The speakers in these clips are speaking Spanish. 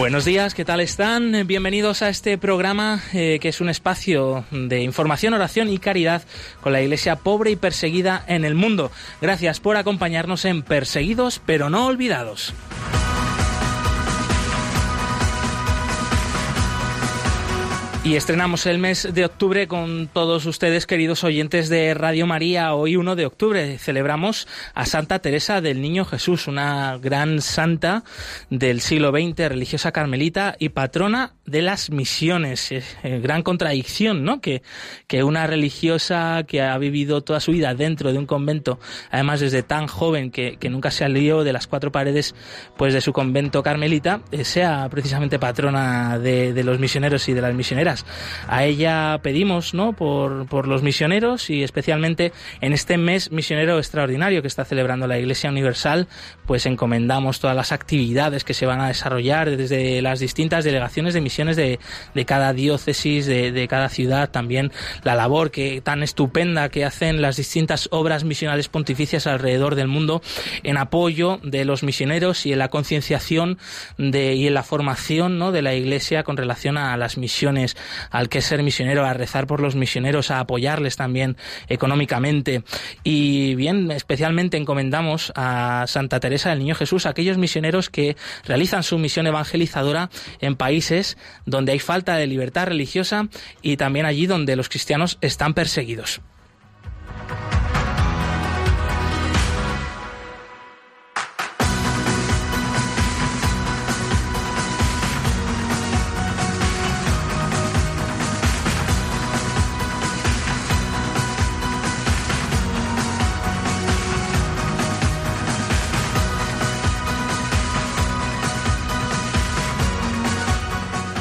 Buenos días, ¿qué tal están? Bienvenidos a este programa eh, que es un espacio de información, oración y caridad con la iglesia pobre y perseguida en el mundo. Gracias por acompañarnos en Perseguidos pero no olvidados. Y estrenamos el mes de octubre con todos ustedes, queridos oyentes de Radio María. Hoy, 1 de octubre, celebramos a Santa Teresa del Niño Jesús, una gran santa del siglo XX, religiosa carmelita y patrona de las misiones. Eh, gran contradicción, ¿no? Que, que una religiosa que ha vivido toda su vida dentro de un convento, además desde tan joven que, que nunca se salió de las cuatro paredes pues de su convento carmelita, eh, sea precisamente patrona de, de los misioneros y de las misioneras a ella pedimos. Por, los misioneros y especialmente en este mes misionero extraordinario que está celebrando la Iglesia Universal, pues encomendamos todas las actividades que se van a desarrollar desde las distintas delegaciones de misiones de, cada diócesis, de, cada ciudad, también la labor que tan estupenda que hacen las distintas obras misionales pontificias alrededor del mundo en apoyo de los misioneros y en la concienciación y en la formación de la Iglesia con relación a las misiones al que ser misionero, a rezar por los misioneros, a apoyarles también económicamente. Y bien, especialmente encomendamos a Santa Teresa del Niño Jesús, a aquellos misioneros que realizan su misión evangelizadora en países donde hay falta de libertad religiosa y también allí donde los cristianos están perseguidos.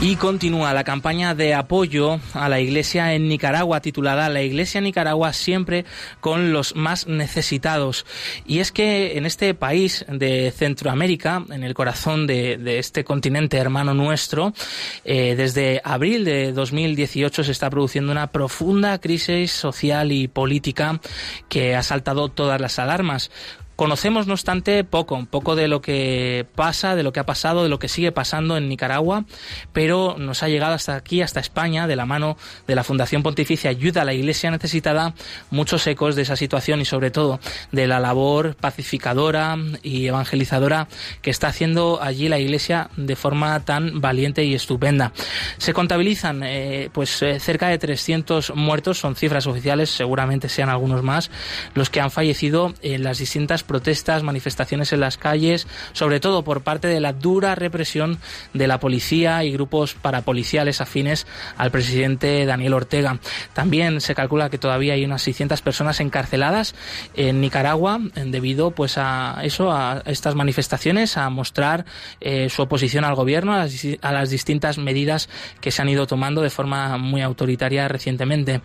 Y continúa la campaña de apoyo a la Iglesia en Nicaragua, titulada La Iglesia en Nicaragua siempre con los más necesitados. Y es que en este país de Centroamérica, en el corazón de, este continente hermano nuestro, eh, desde abril de 2018 se está produciendo una profunda crisis social y política que ha saltado todas las alarmas Conocemos, no obstante, poco, poco de lo que pasa, de lo que ha pasado, de lo que sigue pasando en Nicaragua, pero nos ha llegado hasta aquí, hasta España, de la mano de la Fundación Pontificia Ayuda a la Iglesia Necesitada, muchos ecos de esa situación y sobre todo de la labor pacificadora y evangelizadora que está haciendo allí la Iglesia de forma tan valiente y estupenda. Se contabilizan eh, pues eh, cerca de 300 muertos, son cifras oficiales, seguramente sean algunos más, los que han fallecido en las distintas protestas, manifestaciones en las calles, sobre todo por parte de la dura represión de la policía y grupos parapoliciales afines al presidente Daniel Ortega. También se calcula que todavía hay unas 600 personas encarceladas en Nicaragua debido pues a eso, a estas manifestaciones, a mostrar eh, su oposición al gobierno, a las, distintas medidas que se han ido tomando de forma muy autoritaria recientemente.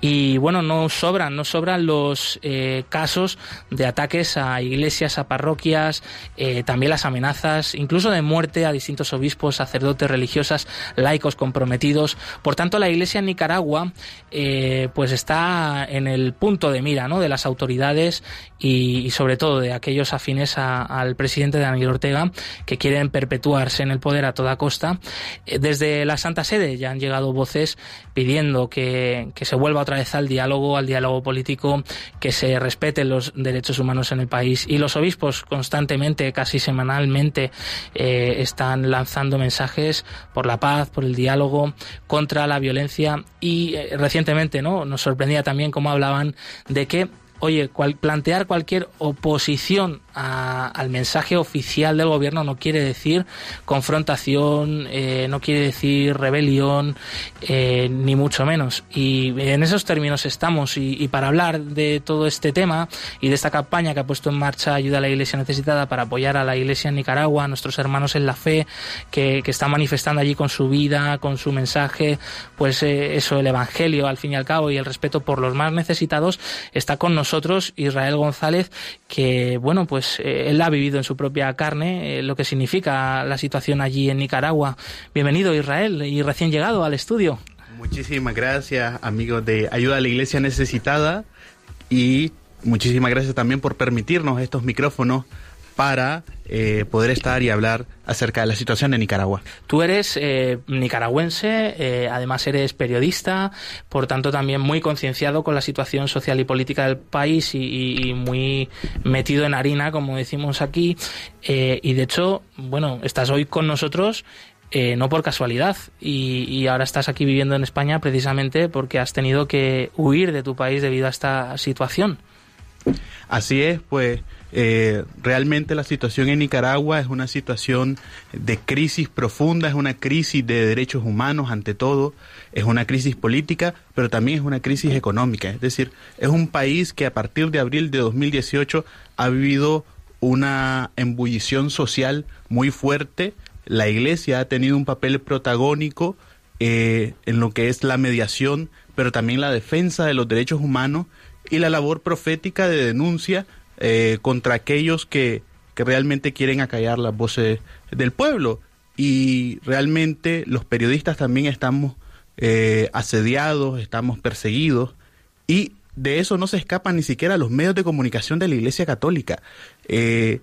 Y bueno, no sobran, no sobran los eh, casos de ataques a iglesias, a parroquias, eh, también las amenazas, incluso de muerte a distintos obispos, sacerdotes, religiosas, laicos comprometidos. Por tanto, la iglesia en Nicaragua eh, pues está en el punto de mira ¿no? de las autoridades y, sobre todo de aquellos afines al presidente Daniel Ortega que quieren perpetuarse en el poder a toda costa. Eh, desde la Santa Sede ya han llegado voces pidiendo que, que se vuelva otra vez al diálogo, al diálogo político, que se respeten los derechos humanos en el país país. Y los obispos constantemente, casi semanalmente, eh, están lanzando mensajes por la paz, por el diálogo, contra la violencia. Y eh, recientemente, ¿no? Nos sorprendía también cómo hablaban de que oye, plantear cualquier oposición al mensaje oficial del gobierno no quiere decir confrontación, eh, no quiere decir rebelión, eh, ni mucho menos. Y en esos términos estamos. Y, para hablar de todo este tema y de esta campaña que ha puesto en marcha Ayuda a la Iglesia Necesitada para apoyar a la Iglesia en Nicaragua, a nuestros hermanos en la fe, que, que están manifestando allí con su vida, con su mensaje, pues eh, eso, el Evangelio al fin y al cabo y el respeto por los más necesitados, está con nosotros Israel González, que bueno, pues pues, eh, él ha vivido en su propia carne eh, lo que significa la situación allí en Nicaragua. Bienvenido Israel y recién llegado al estudio. Muchísimas gracias amigos de Ayuda a la Iglesia Necesitada y muchísimas gracias también por permitirnos estos micrófonos para eh, poder estar y hablar acerca de la situación de Nicaragua. Tú eres eh, nicaragüense, eh, además eres periodista, por tanto también muy concienciado con la situación social y política del país y, muy metido en harina, como decimos aquí. y de hecho, bueno, estás hoy con nosotros no por casualidad y, y, ahora estás aquí viviendo en España precisamente porque has tenido que huir de tu país debido a esta situación. Así es, pues eh, realmente la situación en Nicaragua es una situación de crisis profunda, es una crisis de derechos humanos ante todo, es una crisis política, pero también es una crisis económica. Es decir, es un país que a partir de abril de 2018 ha vivido una embullición social muy fuerte. La Iglesia ha tenido un papel protagónico eh, en lo que es la mediación, pero también la defensa de los derechos humanos y la labor profética de denuncia eh, contra aquellos que, que realmente quieren acallar las voces del pueblo. Y realmente los periodistas también estamos eh, asediados, estamos perseguidos y de eso no se escapan ni siquiera los medios de comunicación de la Iglesia Católica. Eh,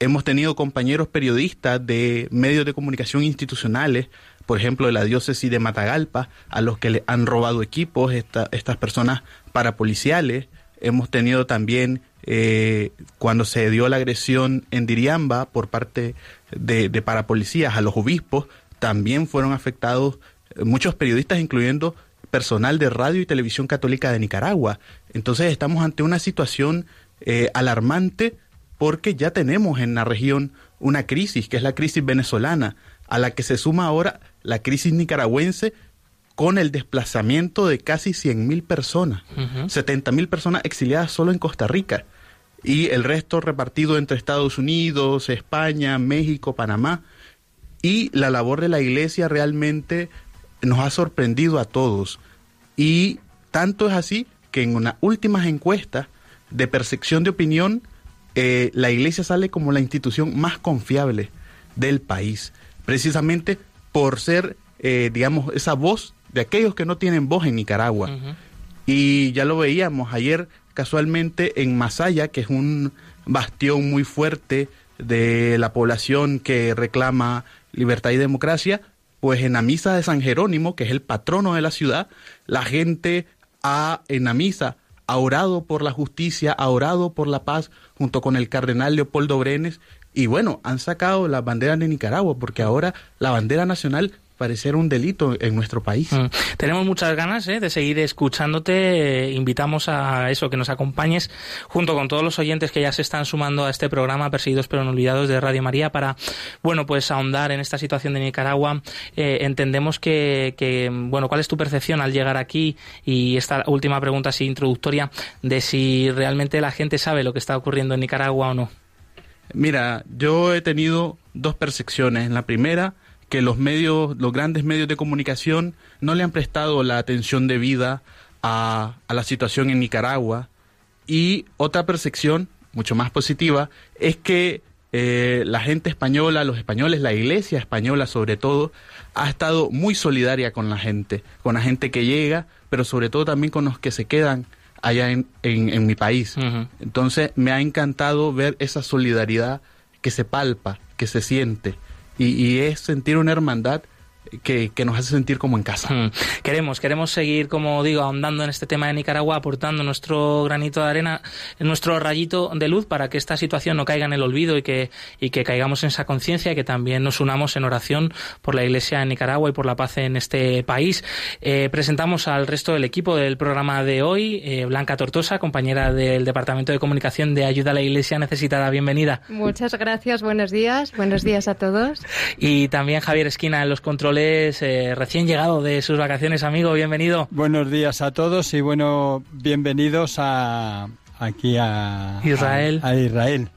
hemos tenido compañeros periodistas de medios de comunicación institucionales, por ejemplo, de la diócesis de Matagalpa, a los que le han robado equipos estas personas parapoliciales. Hemos tenido también eh, cuando se dio la agresión en Diriamba por parte de, parapolicías a los obispos, también fueron afectados eh, muchos periodistas, incluyendo personal de radio y televisión católica de Nicaragua. Entonces estamos ante una situación eh, alarmante porque ya tenemos en la región una crisis, que es la crisis venezolana, a la que se suma ahora la crisis nicaragüense con el desplazamiento de casi 100.000 personas, 70.000 personas exiliadas solo en Costa Rica y el resto repartido entre Estados Unidos, España, México, Panamá. Y la labor de la iglesia realmente nos ha sorprendido a todos. Y tanto es así que en una últimas encuestas de percepción de opinión, eh, la iglesia sale como la institución más confiable del país, precisamente por ser, eh, digamos, esa voz de aquellos que no tienen voz en Nicaragua. Y ya lo veíamos ayer casualmente en Masaya, que es un bastión muy fuerte de la población que reclama libertad y democracia, pues en la misa de San Jerónimo, que es el patrono de la ciudad, la gente ha en la misa ha orado por la justicia, ha orado por la paz junto con el cardenal Leopoldo Brenes y bueno, han sacado las banderas de Nicaragua porque ahora la bandera nacional parecer un delito en nuestro país. Mm. Tenemos muchas ganas ¿eh? de seguir escuchándote. invitamos a eso, que nos acompañes junto con todos los oyentes que ya se están sumando a este programa Perseguidos pero no olvidados de Radio María para, bueno, pues ahondar en esta situación de Nicaragua. Eh, entendemos que, que, bueno, ¿cuál es tu percepción al llegar aquí? Y esta última pregunta así introductoria de si realmente la gente sabe lo que está ocurriendo en Nicaragua o no. Mira, yo he tenido dos percepciones. La primera, que los medios, los grandes medios de comunicación no le han prestado la atención debida a, a la situación en Nicaragua. Y otra percepción, mucho más positiva, es que eh, la gente española, los españoles, la iglesia española sobre todo, ha estado muy solidaria con la gente, con la gente que llega, pero sobre todo también con los que se quedan allá en, en, mi país. Entonces me ha encantado ver esa solidaridad que se palpa, que se siente y, es sentir una hermandad que, nos hace sentir como en casa. Hmm. Queremos, queremos seguir, como digo, ahondando en este tema de Nicaragua, aportando nuestro granito de arena, nuestro rayito de luz para que esta situación no caiga en el olvido y que, y que caigamos en esa conciencia y que también nos unamos en oración por la Iglesia en Nicaragua y por la paz en este país. Eh, presentamos al resto del equipo del programa de hoy, eh, Blanca Tortosa, compañera del Departamento de Comunicación de Ayuda a la Iglesia Necesitada. Bienvenida. Muchas gracias, buenos días, buenos días a todos. Y también Javier Esquina en los controles eh, recién llegado de sus vacaciones, amigo, bienvenido. Buenos días a todos y bueno, bienvenidos a aquí a Israel. a Israel.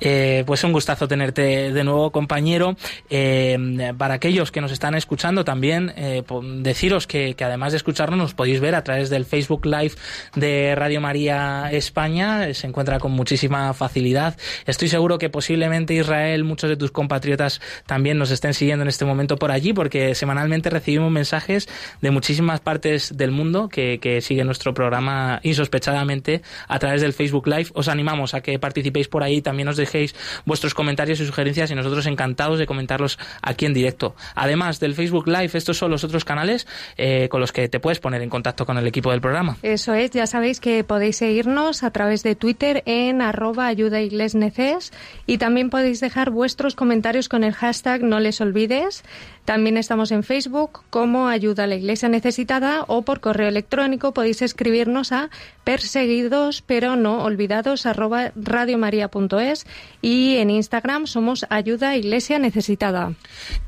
Eh, pues un gustazo tenerte de nuevo, compañero. Eh, para aquellos que nos están escuchando también, eh, deciros que, además de escucharnos, nos podéis ver a través del Facebook Live de Radio María España. Se encuentra con muchísima facilidad. Estoy seguro que posiblemente Israel, muchos de tus compatriotas también nos estén siguiendo en este momento por allí, porque semanalmente recibimos mensajes de muchísimas partes del mundo que, que siguen nuestro programa insospechadamente a través del Facebook Live. Os animamos a que participéis por ahí. También os dejéis vuestros comentarios y sugerencias y nosotros encantados de comentarlos aquí en directo. Además del Facebook Live, estos son los otros canales eh, con los que te puedes poner en contacto con el equipo del programa. Eso es, ya sabéis que podéis seguirnos a través de Twitter en arroba ayudaiglesneces y también podéis dejar vuestros comentarios con el hashtag no les olvides. También estamos en Facebook como Ayuda a la Iglesia Necesitada o por correo electrónico podéis escribirnos a perseguidos pero no olvidados arroba radiomaria.es y en Instagram somos Ayuda Iglesia Necesitada.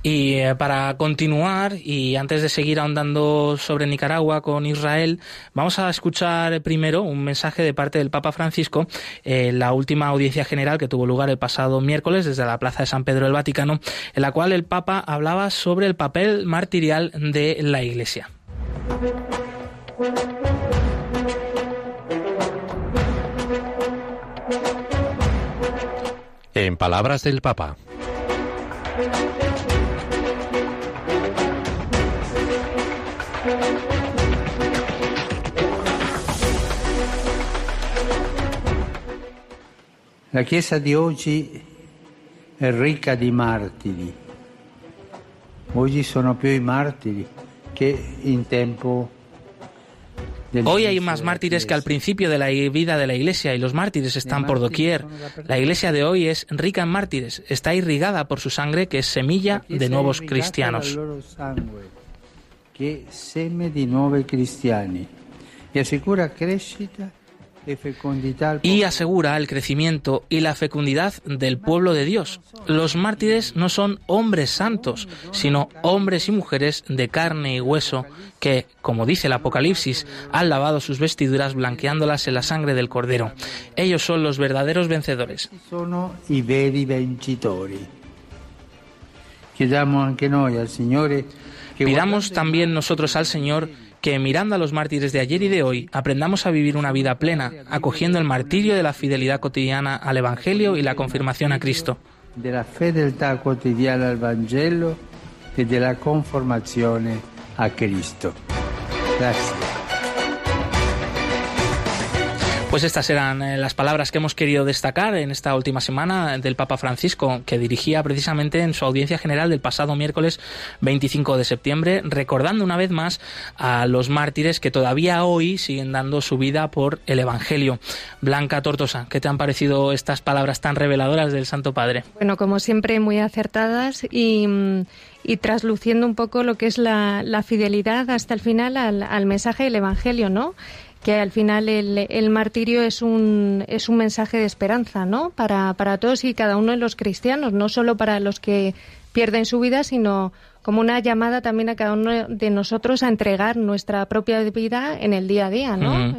Y eh, para continuar y antes de seguir ahondando sobre Nicaragua con Israel, vamos a escuchar primero un mensaje de parte del Papa Francisco en la última audiencia general que tuvo lugar el pasado miércoles desde la Plaza de San Pedro del Vaticano, en la cual el Papa hablaba sobre sobre el papel martirial de la Iglesia. En palabras del Papa. La Chiesa di oggi è ricca di martiri Hoy Hoy hay más mártires que al principio de la vida de la Iglesia y los mártires están por doquier. La Iglesia de hoy es rica en mártires, está irrigada por su sangre que es semilla de nuevos cristianos. Que seme di nuovi cristiani e assicura crescita y asegura el crecimiento y la fecundidad del pueblo de Dios. Los mártires no son hombres santos, sino hombres y mujeres de carne y hueso que, como dice el Apocalipsis, han lavado sus vestiduras blanqueándolas en la sangre del Cordero. Ellos son los verdaderos vencedores. Pidamos también nosotros al Señor que mirando a los mártires de ayer y de hoy, aprendamos a vivir una vida plena, acogiendo el martirio de la fidelidad cotidiana al Evangelio y la confirmación a Cristo. De la cotidiana al y de la conformación a Cristo. Gracias. Pues estas eran eh, las palabras que hemos querido destacar en esta última semana del Papa Francisco, que dirigía precisamente en su audiencia general del pasado miércoles 25 de septiembre, recordando una vez más a los mártires que todavía hoy siguen dando su vida por el Evangelio. Blanca Tortosa, ¿qué te han parecido estas palabras tan reveladoras del Santo Padre? Bueno, como siempre, muy acertadas y trasluciendo un poco lo que es la, fidelidad hasta el final al, al mensaje del Evangelio, ¿no? Que al final el, el, martirio es un, es un mensaje de esperanza, ¿no? Para, para todos y cada uno de los cristianos, no solo para los que pierden su vida, sino como una llamada también a cada uno de nosotros a entregar nuestra propia vida en el día a día, ¿no?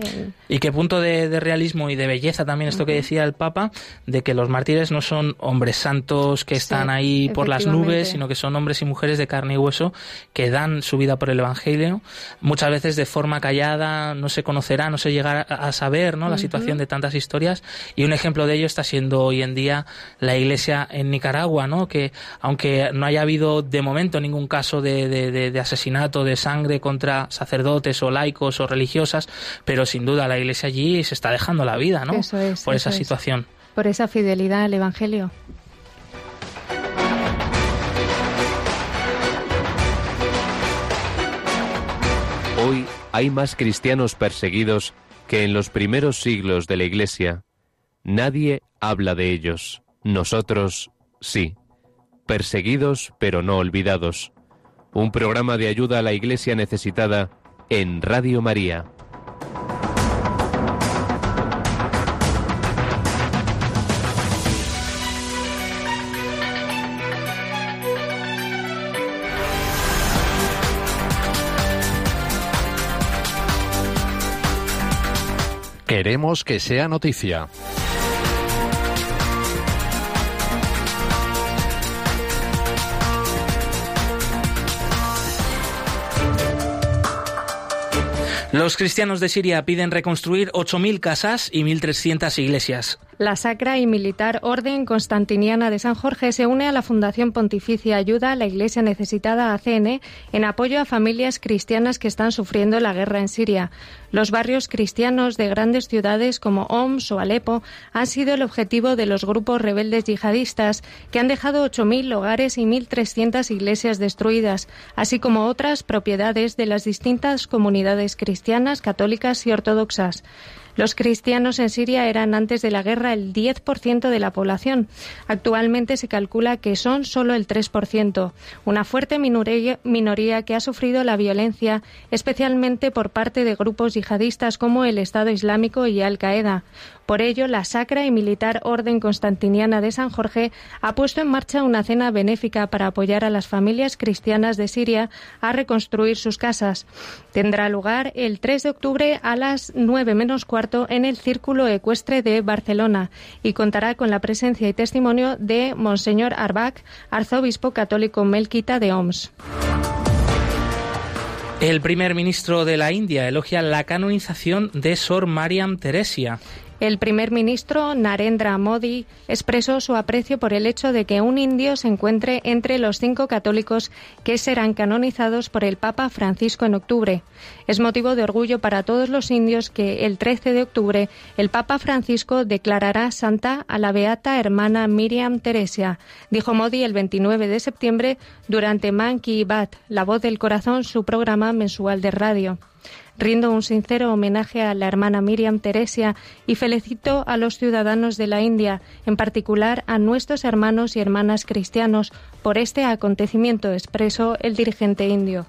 Y qué punto de, realismo y de belleza también esto que decía el Papa, de que los mártires no son hombres santos que están ahí por las nubes, sino que son hombres y mujeres de carne y hueso que dan su vida por el Evangelio, muchas veces de forma callada, no se conocerá, no se llegará a saber, ¿no? La situación de tantas historias y un ejemplo de ello está siendo hoy en día la Iglesia en Nicaragua, ¿no? Que aunque no haya habido de momento ningún ningún caso de, de, asesinato, de sangre contra sacerdotes o laicos o religiosas, pero sin duda la iglesia allí se está dejando la vida, ¿no? Eso es, por esa situación. Por esa fidelidad al Evangelio. Hoy hay más cristianos perseguidos que en los primeros siglos de la Iglesia. Nadie habla de ellos. Nosotros sí. Perseguidos pero no olvidados. Un programa de ayuda a la Iglesia necesitada en Radio María. Queremos que sea noticia. Los cristianos de Siria piden reconstruir 8.000 casas y 1.300 iglesias. La Sacra y Militar Orden Constantiniana de San Jorge se une a la Fundación Pontificia Ayuda a la Iglesia Necesitada ACN en apoyo a familias cristianas que están sufriendo la guerra en Siria. Los barrios cristianos de grandes ciudades como Homs o Alepo han sido el objetivo de los grupos rebeldes yihadistas que han dejado 8.000 hogares y 1.300 iglesias destruidas, así como otras propiedades de las distintas comunidades cristianas, católicas y ortodoxas. Los cristianos en Siria eran antes de la guerra el 10% de la población. Actualmente se calcula que son solo el 3%, una fuerte minoría, que ha sufrido la violencia, especialmente por parte de grupos yihadistas como el Estado Islámico y Al-Qaeda. Por ello, la Sacra y Militar Orden Constantiniana de San Jorge ha puesto en marcha una cena benéfica para apoyar a las familias cristianas de Siria a reconstruir sus casas. Tendrá lugar el 3 de octubre a las 9 menos cuarto en el Círculo Ecuestre de Barcelona y contará con la presencia y testimonio de Monseñor Arbac, arzobispo católico melquita de Oms. El primer ministro de la India elogia la canonización de Sor Mariam Teresia. El primer ministro Narendra Modi expresó su aprecio por el hecho de que un indio se encuentre entre los cinco católicos que serán canonizados por el Papa Francisco en octubre. Es motivo de orgullo para todos los indios que el 13 de octubre el Papa Francisco declarará santa a la beata hermana Miriam Teresia, dijo Modi el 29 de septiembre durante Man Ki Baat, La Voz del Corazón, su programa mensual de radio. Rindo un sincero homenaje a la hermana Miriam Teresia y felicito a los ciudadanos de la India, en particular a nuestros hermanos y hermanas cristianos, por este acontecimiento, expresó el dirigente indio.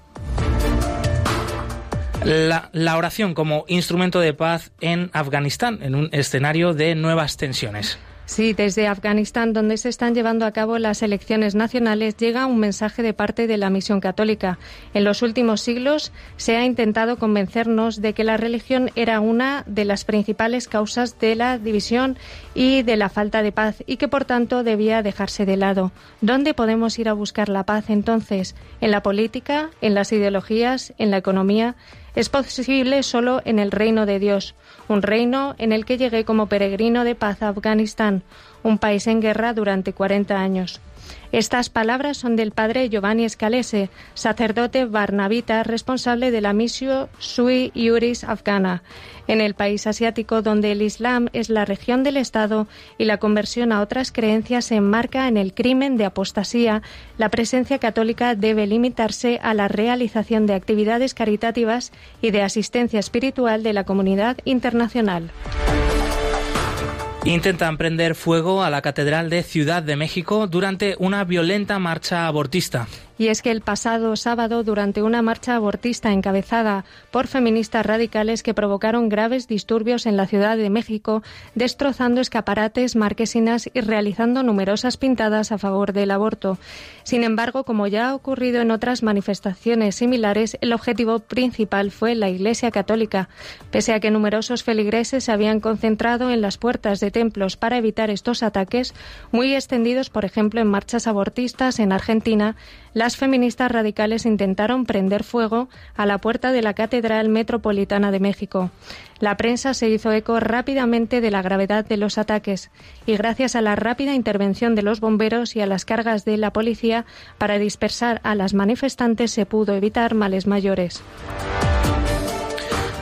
La, la, oración como instrumento de paz en Afganistán, en un escenario de nuevas tensiones. Sí, desde Afganistán, donde se están llevando a cabo las elecciones nacionales, llega un mensaje de parte de la misión católica. En los últimos siglos se ha intentado convencernos de que la religión era una de las principales causas de la división y de la falta de paz y que por tanto debía dejarse de lado. ¿Dónde podemos ir a buscar la paz entonces? ¿En la política? ¿En las ideologías? ¿En la economía? Es posible solo en el reino de Dios, un reino en el que llegué como peregrino de paz a Afganistán, un país en guerra durante 40 años. Estas palabras son del padre Giovanni Scalese, sacerdote barnabita responsable de la misión Sui Iuris afgana, en el país asiático donde el Islam es la región del Estado y la conversión a otras creencias se enmarca en el crimen de apostasía, la presencia católica debe limitarse a la realización de actividades caritativas y de asistencia espiritual de la comunidad internacional. Intentan prender fuego a la Catedral de Ciudad de México durante una violenta marcha abortista. Y es que el pasado sábado, durante una marcha abortista encabezada por feministas radicales que provocaron graves disturbios en la Ciudad de México, destrozando escaparates, marquesinas y realizando numerosas pintadas a favor del aborto. Sin embargo, como ya ha ocurrido en otras manifestaciones similares, el objetivo principal fue la Iglesia Católica. Pese a que numerosos feligreses se habían concentrado en las puertas de templos para evitar estos ataques, muy extendidos, por ejemplo, en marchas abortistas en Argentina, las feministas radicales intentaron prender fuego a la puerta de la Catedral Metropolitana de México. La prensa se hizo eco rápidamente de la gravedad de los ataques y gracias a la rápida intervención de los bomberos y a las cargas de la policía para dispersar a las manifestantes se pudo evitar males mayores.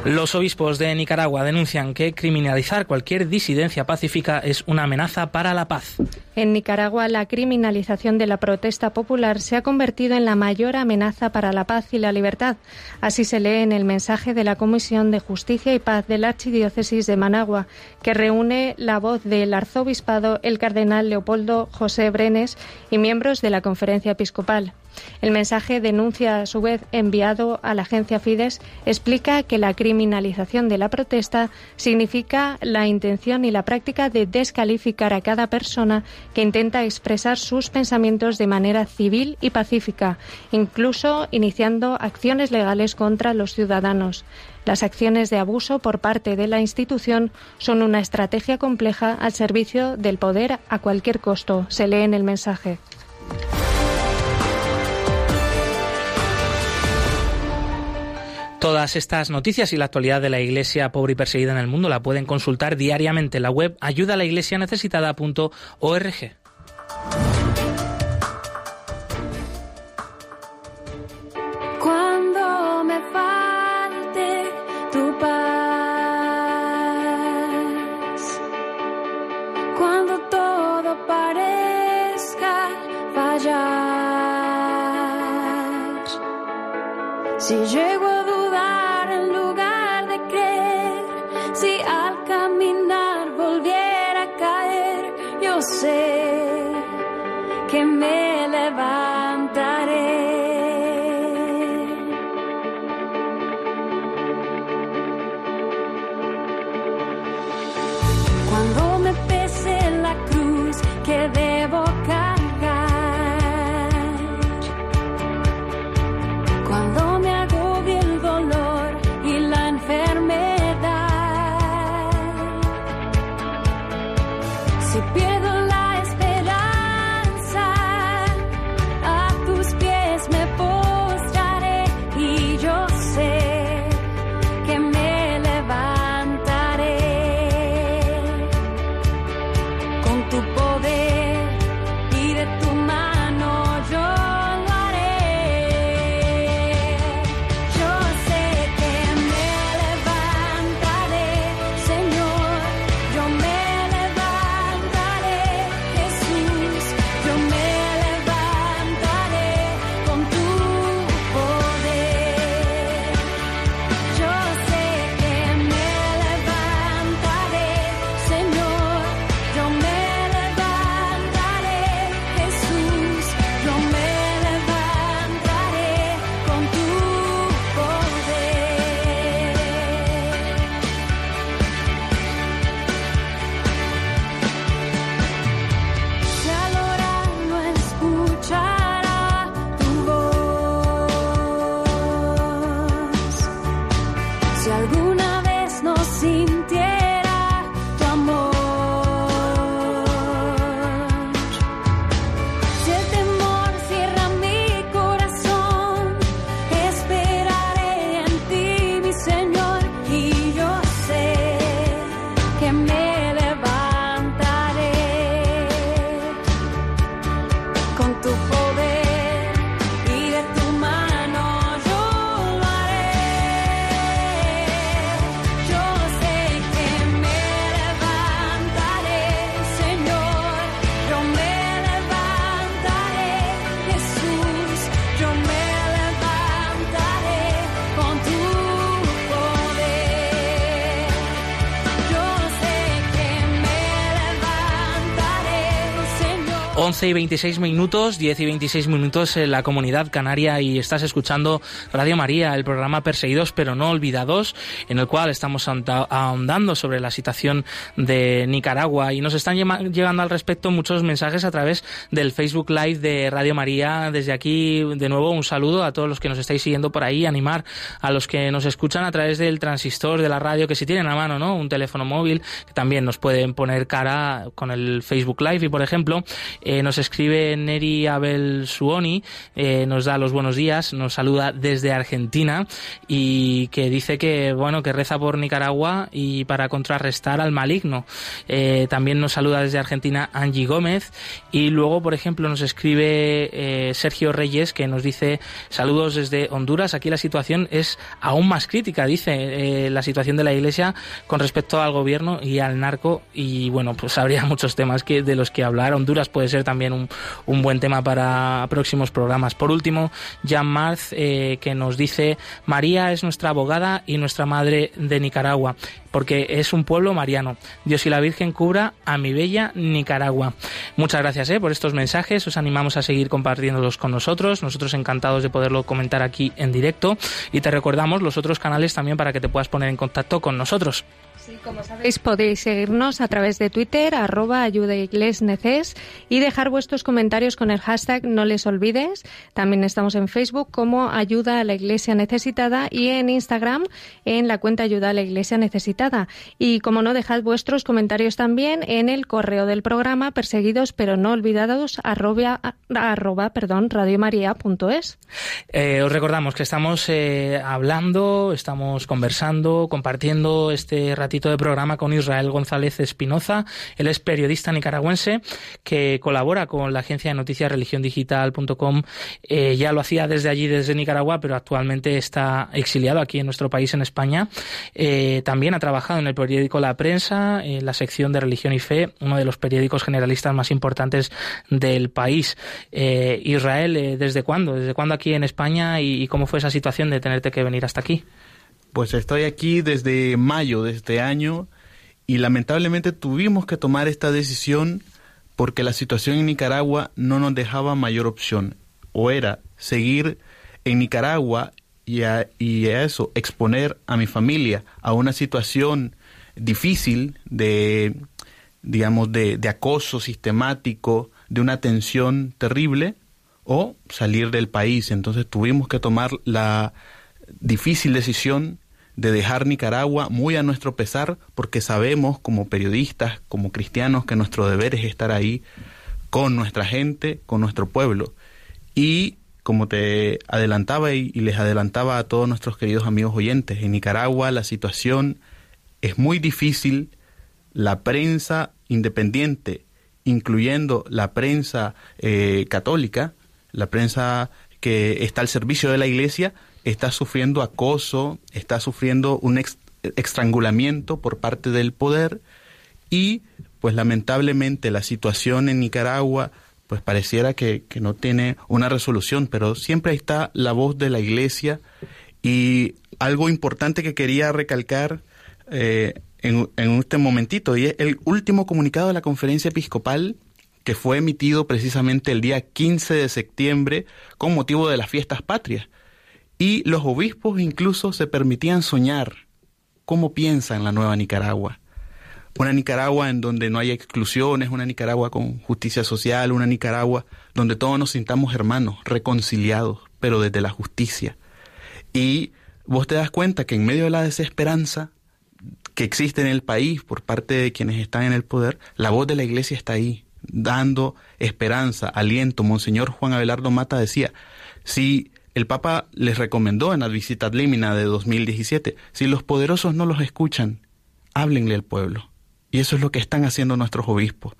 Los obispos de Nicaragua denuncian que criminalizar cualquier disidencia pacífica es una amenaza para la paz. En Nicaragua, la criminalización de la protesta popular se ha convertido en la mayor amenaza para la paz y la libertad. Así se lee en el mensaje de la Comisión de Justicia y Paz de la Archidiócesis de Managua, que reúne la voz del arzobispado, el cardenal Leopoldo José Brenes y miembros de la Conferencia Episcopal. El mensaje denuncia, a su vez, enviado a la agencia Fides, explica que la criminalización de la protesta significa la intención y la práctica de descalificar a cada persona que intenta expresar sus pensamientos de manera civil y pacífica, incluso iniciando acciones legales contra los ciudadanos. Las acciones de abuso por parte de la institución son una estrategia compleja al servicio del poder a cualquier costo, se lee en el mensaje. Todas estas noticias y la actualidad de la Iglesia pobre y perseguida en el mundo la pueden consultar diariamente en la web ayudalaiglesianecesitada.org. 11 y 26 minutos, 10 y 26 minutos en la comunidad canaria y estás escuchando Radio María, el programa Perseguidos pero no olvidados, en el cual estamos ahondando sobre la situación de Nicaragua y nos están llegando al respecto muchos mensajes a través del Facebook Live de Radio María. Desde aquí, de nuevo, un saludo a todos los que nos estáis siguiendo por ahí, animar a los que nos escuchan a través del transistor de la radio, que si tienen a mano, ¿no? Un teléfono móvil, que también nos pueden poner cara con el Facebook Live y, por ejemplo, eh, nos escribe Neri Abel Suoni, eh, nos da los buenos días, nos saluda desde Argentina y que dice que bueno que reza por Nicaragua y para contrarrestar al maligno. Eh, también nos saluda desde Argentina Angie Gómez y luego por ejemplo nos escribe Sergio Reyes que nos dice saludos desde Honduras. Aquí la situación es aún más crítica, dice la situación de la Iglesia con respecto al gobierno y al narco y bueno pues habría muchos temas que de los que hablar. Honduras puede ser también un, un buen tema para próximos programas. Por último, Jan Marz eh, que nos dice María es nuestra abogada y nuestra madre de Nicaragua porque es un pueblo mariano. Dios y la Virgen cubra a mi bella Nicaragua. Muchas gracias eh, por estos mensajes. Os animamos a seguir compartiéndolos con nosotros. Nosotros encantados de poderlo comentar aquí en directo. Y te recordamos los otros canales también para que te puedas poner en contacto con nosotros. Sí, como sabéis, podéis seguirnos a través de Twitter, arroba ayudaiglesneces, y dejar vuestros comentarios con el hashtag no les olvides. También estamos en Facebook como Ayuda a la Iglesia Necesitada y en Instagram en la cuenta Ayuda a la Iglesia Necesitada. Y como no, dejad vuestros comentarios también en el correo del programa perseguidos pero no olvidados arroba, arroba perdón, radiomaria.es. Eh, os recordamos que estamos eh, hablando, estamos conversando, compartiendo este ratito de programa con Israel González Espinoza. Él es periodista nicaragüense que colabora con la agencia de noticias religiondigital.com. Eh, ya lo hacía desde allí, desde Nicaragua, pero actualmente está exiliado aquí en nuestro país, en España. Eh, también ha trabajado en el periódico La Prensa, en la sección de religión y fe, uno de los periódicos generalistas más importantes del país. Eh, Israel, eh, ¿desde cuándo? ¿Desde cuándo aquí en España y, y cómo fue esa situación de tenerte que venir hasta aquí? Pues estoy aquí desde mayo de este año y lamentablemente tuvimos que tomar esta decisión porque la situación en Nicaragua no nos dejaba mayor opción. O era seguir en Nicaragua y a, y eso exponer a mi familia a una situación difícil de, digamos, de acoso sistemático, de una tensión terrible, o salir del país. Entonces tuvimos que tomar la difícil decisión de dejar Nicaragua muy a nuestro pesar, porque sabemos como periodistas, como cristianos, que nuestro deber es estar ahí con nuestra gente, con nuestro pueblo. Y como te adelantaba y, les adelantaba a todos nuestros queridos amigos oyentes, en Nicaragua la situación es muy difícil, la prensa independiente, incluyendo la prensa eh, católica, la prensa que está al servicio de la iglesia, está sufriendo acoso, está sufriendo un estrangulamiento por parte del poder y pues lamentablemente la situación en Nicaragua pues pareciera que, que no tiene una resolución, pero siempre está la voz de la iglesia y algo importante que quería recalcar eh, en, en este momentito y es el último comunicado de la conferencia episcopal que fue emitido precisamente el día 15 de septiembre con motivo de las fiestas patrias. Y los obispos incluso se permitían soñar cómo piensan la nueva Nicaragua. Una Nicaragua en donde no haya exclusiones, una Nicaragua con justicia social, una Nicaragua donde todos nos sintamos hermanos, reconciliados, pero desde la justicia. Y vos te das cuenta que en medio de la desesperanza que existe en el país por parte de quienes están en el poder, la voz de la iglesia está ahí, dando esperanza, aliento. Monseñor Juan Abelardo Mata decía, si el Papa les recomendó en la visita limina de 2017, si los poderosos no los escuchan, háblenle al pueblo. Y eso es lo que están haciendo nuestros obispos.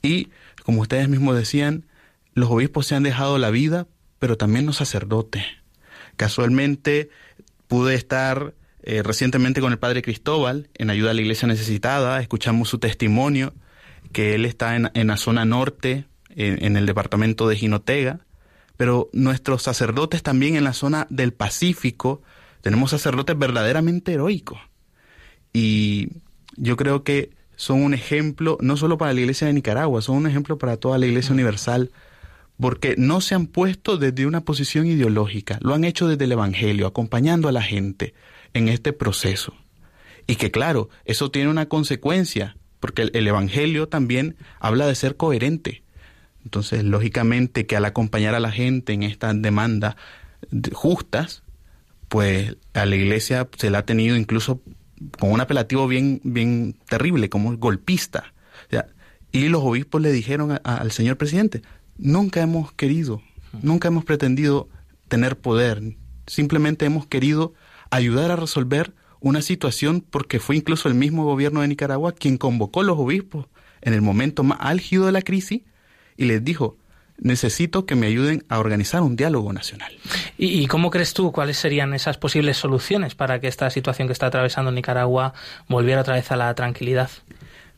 Y, como ustedes mismos decían, los obispos se han dejado la vida, pero también los sacerdotes. Casualmente pude estar eh, recientemente con el padre Cristóbal en ayuda a la iglesia necesitada, escuchamos su testimonio, que él está en, en la zona norte, en, en el departamento de Jinotega, pero nuestros sacerdotes también en la zona del Pacífico, tenemos sacerdotes verdaderamente heroicos. Y yo creo que son un ejemplo, no solo para la iglesia de Nicaragua, son un ejemplo para toda la iglesia universal, porque no se han puesto desde una posición ideológica, lo han hecho desde el Evangelio, acompañando a la gente en este proceso. Y que claro, eso tiene una consecuencia, porque el, el Evangelio también habla de ser coherente. Entonces, lógicamente que al acompañar a la gente en estas demandas justas, pues a la iglesia se la ha tenido incluso con un apelativo bien, bien terrible, como golpista. O sea, Y los obispos le dijeron a- a- al señor presidente, nunca hemos querido, nunca hemos pretendido tener poder, simplemente hemos querido ayudar a resolver una situación porque fue incluso el mismo gobierno de Nicaragua quien convocó a los obispos en el momento más álgido de la crisis y les dijo, necesito que me ayuden a organizar un diálogo nacional. ¿Y, y cómo crees tú cuáles serían esas posibles soluciones para que esta situación que está atravesando Nicaragua volviera otra vez a la tranquilidad?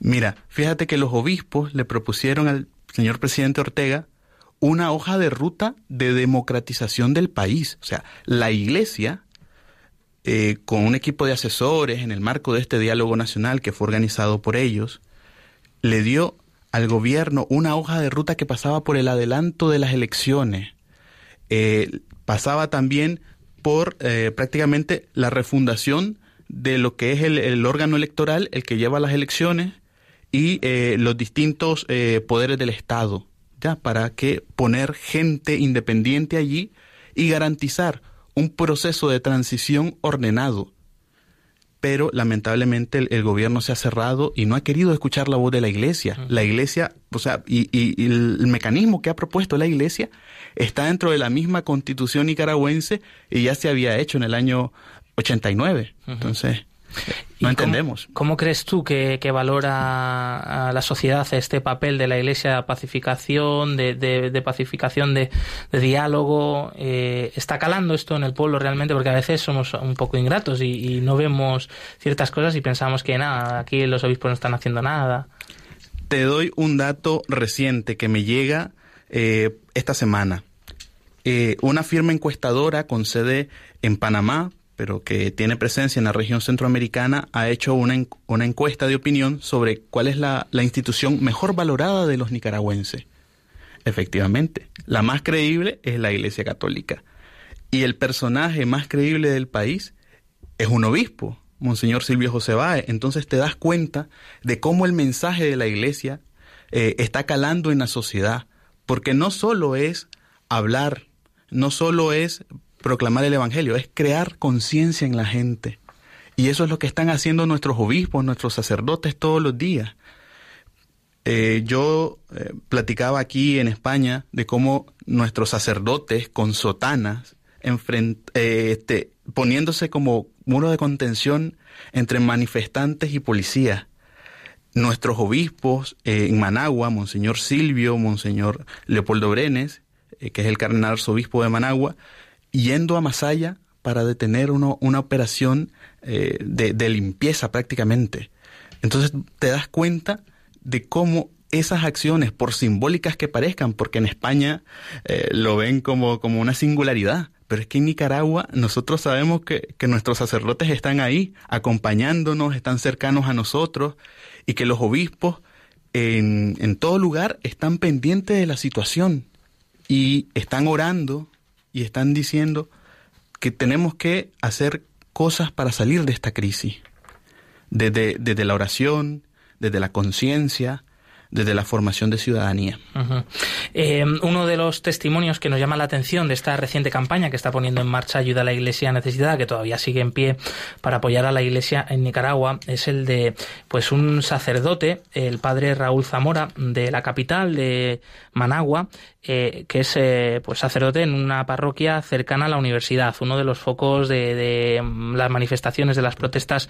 Mira, fíjate que los obispos le propusieron al señor presidente Ortega una hoja de ruta de democratización del país. O sea, la iglesia, eh, con un equipo de asesores en el marco de este diálogo nacional que fue organizado por ellos, le dio al gobierno una hoja de ruta que pasaba por el adelanto de las elecciones. Eh, pasaba también por eh, prácticamente la refundación de lo que es el, órgano electoral, el que lleva las elecciones, y eh, los distintos poderes del Estado, ¿ya? Para que poner gente independiente allí y garantizar un proceso de transición ordenado. Pero lamentablemente el, el gobierno se ha cerrado y no ha querido escuchar la voz de la iglesia. La iglesia, o sea, y, y- y el, el mecanismo que ha propuesto la iglesia está dentro de la misma constitución nicaragüense y ya se había hecho en el año 89. Entonces, no ¿Y entendemos. ¿Cómo, cómo crees tú que, que valora a la sociedad este papel de la Iglesia de pacificación, de, de- de pacificación, de, de diálogo? Eh, ¿Está calando esto en el pueblo realmente? Porque a veces somos un poco ingratos y, y no vemos ciertas cosas y pensamos que nada, aquí los obispos no están haciendo nada. Te doy un dato reciente que me llega eh, esta semana. Eh, una firma encuestadora con sede en Panamá, pero que tiene presencia en la región centroamericana, ha hecho una, una encuesta de opinión sobre cuál es la, la institución mejor valorada de los nicaragüenses. Efectivamente, la más creíble es la Iglesia Católica. Y el personaje más creíble del país es un obispo, Monseñor Silvio José Báez. Entonces te das cuenta de cómo el mensaje de la Iglesia eh, está calando en la sociedad, porque no solo es hablar, no solo es proclamar el Evangelio, es crear conciencia en la gente. Y eso es lo que están haciendo nuestros obispos, nuestros sacerdotes todos los días. Eh, yo eh, platicaba aquí en España de cómo nuestros sacerdotes con sotanas, enfrent- eh, este, poniéndose como muro de contención entre manifestantes y policías. Nuestros obispos en Managua, Monseñor Silvio, Monseñor Leopoldo Brenes, que es el cardenal arzobispo de Managua, yendo a Masaya para detener uno- una operación eh, de, de limpieza prácticamente. Entonces te das cuenta de cómo esas acciones, por simbólicas que parezcan, porque en España eh, lo ven como, como una singularidad, pero es que en Nicaragua nosotros sabemos que, que nuestros sacerdotes están ahí, acompañándonos, están cercanos a nosotros, y que los obispos en, en todo lugar están pendientes de la situación y están orando y están diciendo que tenemos que hacer cosas para salir de esta crisis. Desde, desde la oración, desde la conciencia, desde la formación de ciudadanía. Eh, uno de los testimonios que nos llama la atención de esta reciente campaña que está poniendo en marcha Ayuda a la Iglesia Necesitada, que todavía sigue en pie para apoyar a la Iglesia en Nicaragua, es el de pues un sacerdote, el padre Raúl Zamora, de la capital de Managua, eh, que es eh, pues sacerdote en una parroquia cercana a la universidad, uno de los focos de, de, mm, las manifestaciones, de las protestas.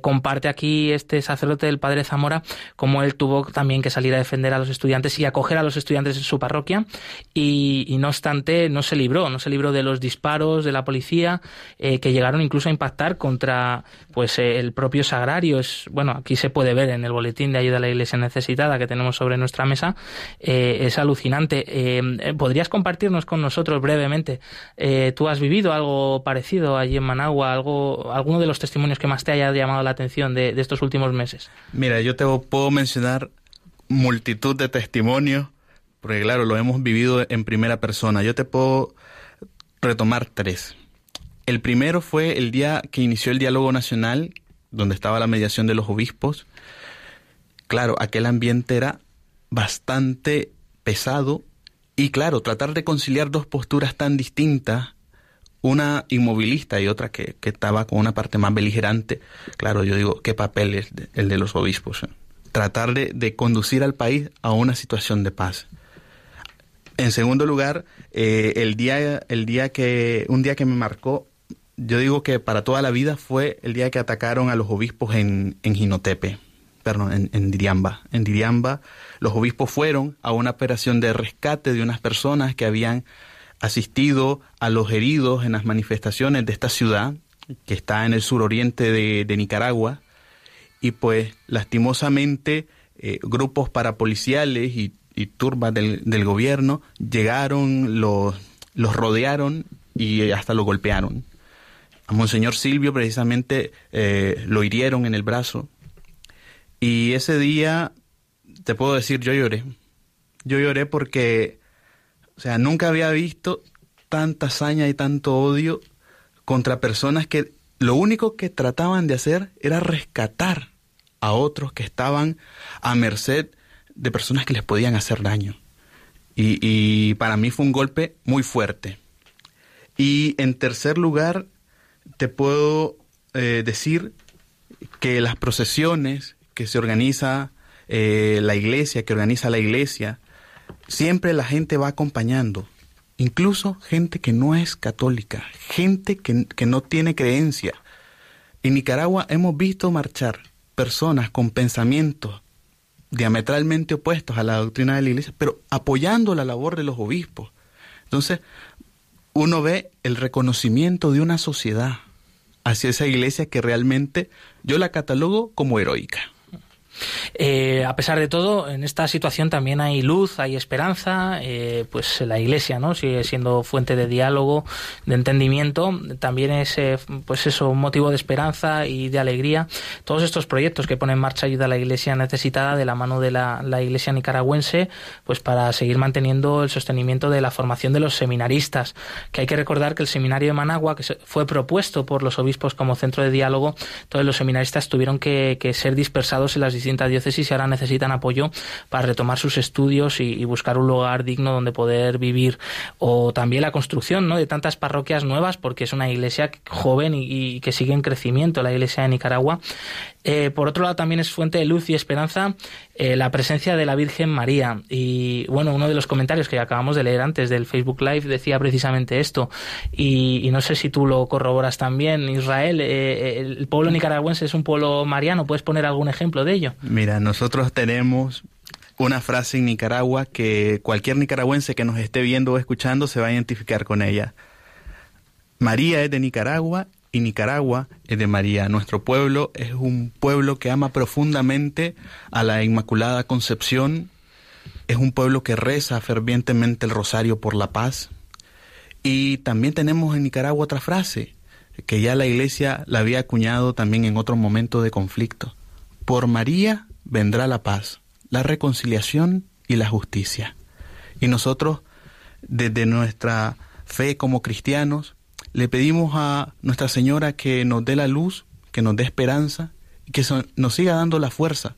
Comparte aquí este sacerdote, el padre Zamora, como él tuvo también que salir a defender a los estudiantes y acoger a los estudiantes en su parroquia y, no obstante no se libró, no se libró de los disparos de la policía eh, que llegaron incluso a impactar contra pues eh, el propio sagrario. Es, bueno, aquí se puede ver en el boletín de ayuda a la iglesia necesitada que tenemos sobre nuestra mesa, eh, es alucinante. Eh, ¿Podrías compartirnos con nosotros brevemente? ¿Tú has vivido algo parecido allí en Managua? Algo, ¿Alguno de los testimonios que más te haya llamado la atención de estos últimos meses? Mira, yo te puedo mencionar multitud de testimonios, porque claro, lo hemos vivido en primera persona. Yo te puedo retomar tres. El primero fue el día que inició el diálogo nacional, donde estaba la mediación de los obispos. Claro, aquel ambiente era bastante pesado y claro, tratar de conciliar dos posturas tan distintas, una inmovilista y otra que, que estaba con una parte más beligerante, claro, yo digo, ¿qué papel es de- el de los obispos? Tratar de, de conducir al país a una situación de paz. En segundo lugar, eh, el día, el día que, un día que me marcó, yo digo que para toda la vida fue el día que atacaron a los obispos en, en Jinotepe, perdón, en, en Diriamba. En Diriamba, los obispos fueron a una operación de rescate de unas personas que habían asistido a los heridos en las manifestaciones de esta ciudad, que está en el suroriente de, de Nicaragua, y pues lastimosamente eh, grupos parapoliciales y, y turbas del, del gobierno llegaron, los, los rodearon y hasta lo golpearon. A Monseñor Silvio precisamente eh, lo hirieron en el brazo. Y ese día, te puedo decir, yo lloré. Yo lloré porque, o sea, nunca había visto tanta hazaña y tanto odio contra personas que lo único que trataban de hacer era rescatar a otros que estaban a merced de personas que les podían hacer daño. Y, y para mí fue un golpe muy fuerte. Y en tercer lugar, te puedo eh, decir que las procesiones que se organiza eh, la iglesia, que organiza la iglesia, siempre la gente va acompañando, incluso gente que no es católica, gente que, que no tiene creencia. En Nicaragua hemos visto marchar personas con pensamientos diametralmente opuestos a la doctrina de la iglesia, pero apoyando la labor de los obispos. Entonces, uno ve el reconocimiento de una sociedad hacia esa iglesia que realmente yo la catalogo como heroica. Eh, a pesar de todo, en esta situación también hay luz, hay esperanza, eh, pues la Iglesia no sigue siendo fuente de diálogo, de entendimiento, también es eh, pues eso un motivo de esperanza y de alegría. Todos estos proyectos que pone en marcha ayuda a la Iglesia necesitada de la mano de la, Iglesia nicaragüense, pues para seguir manteniendo el sostenimiento de la formación de los seminaristas, que hay que recordar que el seminario de Managua, que fue propuesto por los obispos como centro de diálogo, todos los seminaristas tuvieron que, que ser dispersados en las distintas diócesis y ahora necesitan apoyo para retomar sus estudios y, y buscar un lugar digno donde poder vivir. O también la construcción ¿no? de tantas parroquias nuevas, porque es una iglesia joven y, y que sigue en crecimiento, la iglesia de Nicaragua. Eh, por otro lado, también es fuente de luz y esperanza eh, la presencia de la Virgen María. Y bueno, uno de los comentarios que acabamos de leer antes del Facebook Live decía precisamente esto. Y, no sé si tú lo corroboras también, Israel. eh, el pueblo nicaragüense es un pueblo mariano. ¿Puedes poner algún ejemplo de ello? Mira, nosotros tenemos una frase en Nicaragua que cualquier nicaragüense que nos esté viendo o escuchando se va a identificar con ella. María es de Nicaragua y Nicaragua es de María. Nuestro pueblo es un pueblo que ama profundamente a la Inmaculada Concepción. Es un pueblo que reza fervientemente el rosario por la paz. Y también tenemos en Nicaragua otra frase que ya la iglesia la había acuñado también en otro momento de conflicto. Por María vendrá la paz, la reconciliación y la justicia. Y nosotros, desde nuestra fe como cristianos, le pedimos a Nuestra Señora que nos dé la luz, que nos dé esperanza y que nos siga dando la fuerza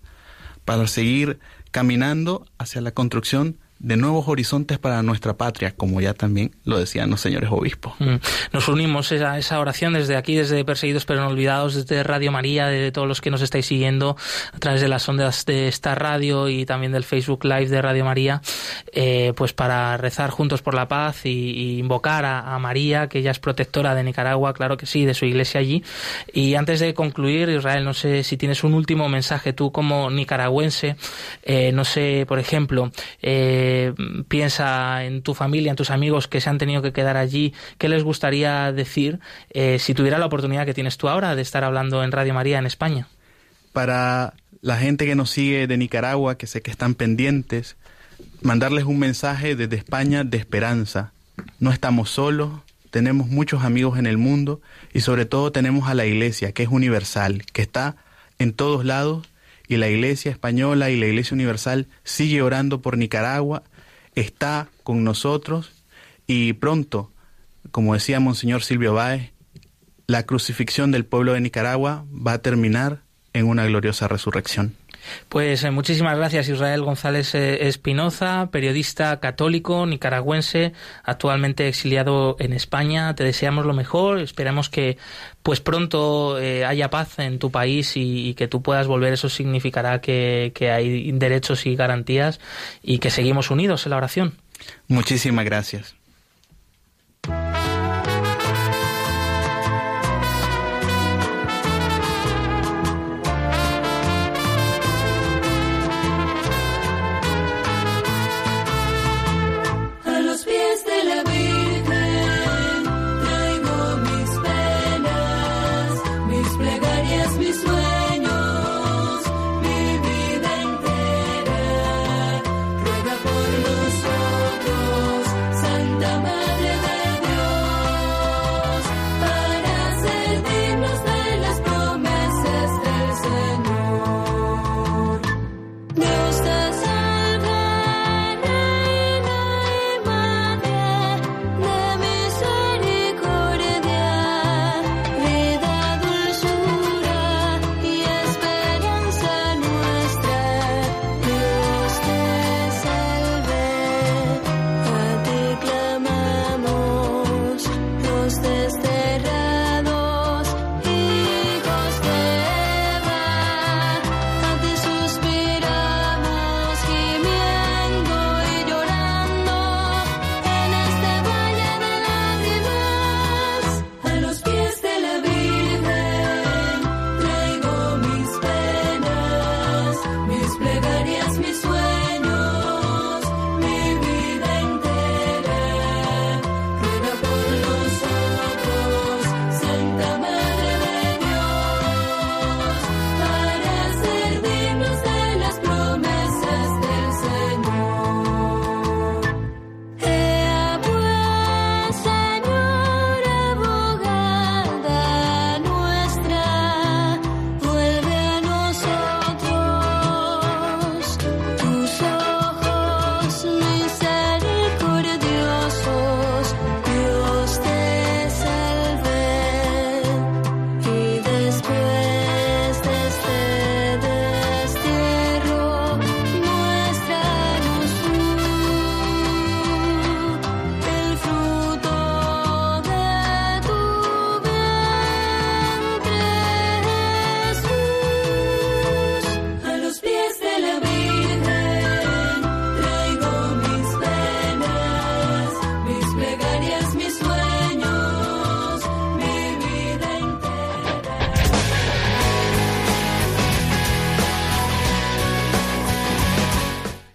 para seguir caminando hacia la construcción de nuevos horizontes para nuestra patria, como ya también lo decían los señores obispos. Mm. Nos unimos a esa oración desde aquí, desde Perseguidos pero no olvidados, desde Radio María, de todos los que nos estáis siguiendo a través de las ondas de esta radio y también del Facebook Live de Radio María, eh, pues para rezar juntos por la paz y, invocar a, a María, que ella es protectora de Nicaragua, claro que sí, de su iglesia allí. Y antes de concluir, Israel, no sé si tienes un último mensaje tú como nicaragüense, eh, no sé, por ejemplo, eh, piensa en tu familia, en tus amigos que se han tenido que quedar allí, ¿qué les gustaría decir eh, si tuviera la oportunidad que tienes tú ahora de estar hablando en Radio María en España? Para la gente que nos sigue de Nicaragua, que sé que están pendientes, mandarles un mensaje desde España de esperanza. No estamos solos, tenemos muchos amigos en el mundo y sobre todo tenemos a la iglesia, que es universal, que está en todos lados y la iglesia española y la iglesia universal sigue orando por Nicaragua, está con nosotros y pronto, como decía Monseñor Silvio Báez, la crucifixión del pueblo de Nicaragua va a terminar en una gloriosa resurrección. Pues eh, muchísimas gracias Israel González eh, Espinoza, periodista católico nicaragüense, actualmente exiliado en España. Te deseamos lo mejor, esperamos que pues pronto eh, haya paz en tu país y, que tú puedas volver. Eso significará que hay derechos y garantías y que seguimos unidos en la oración. Muchísimas gracias.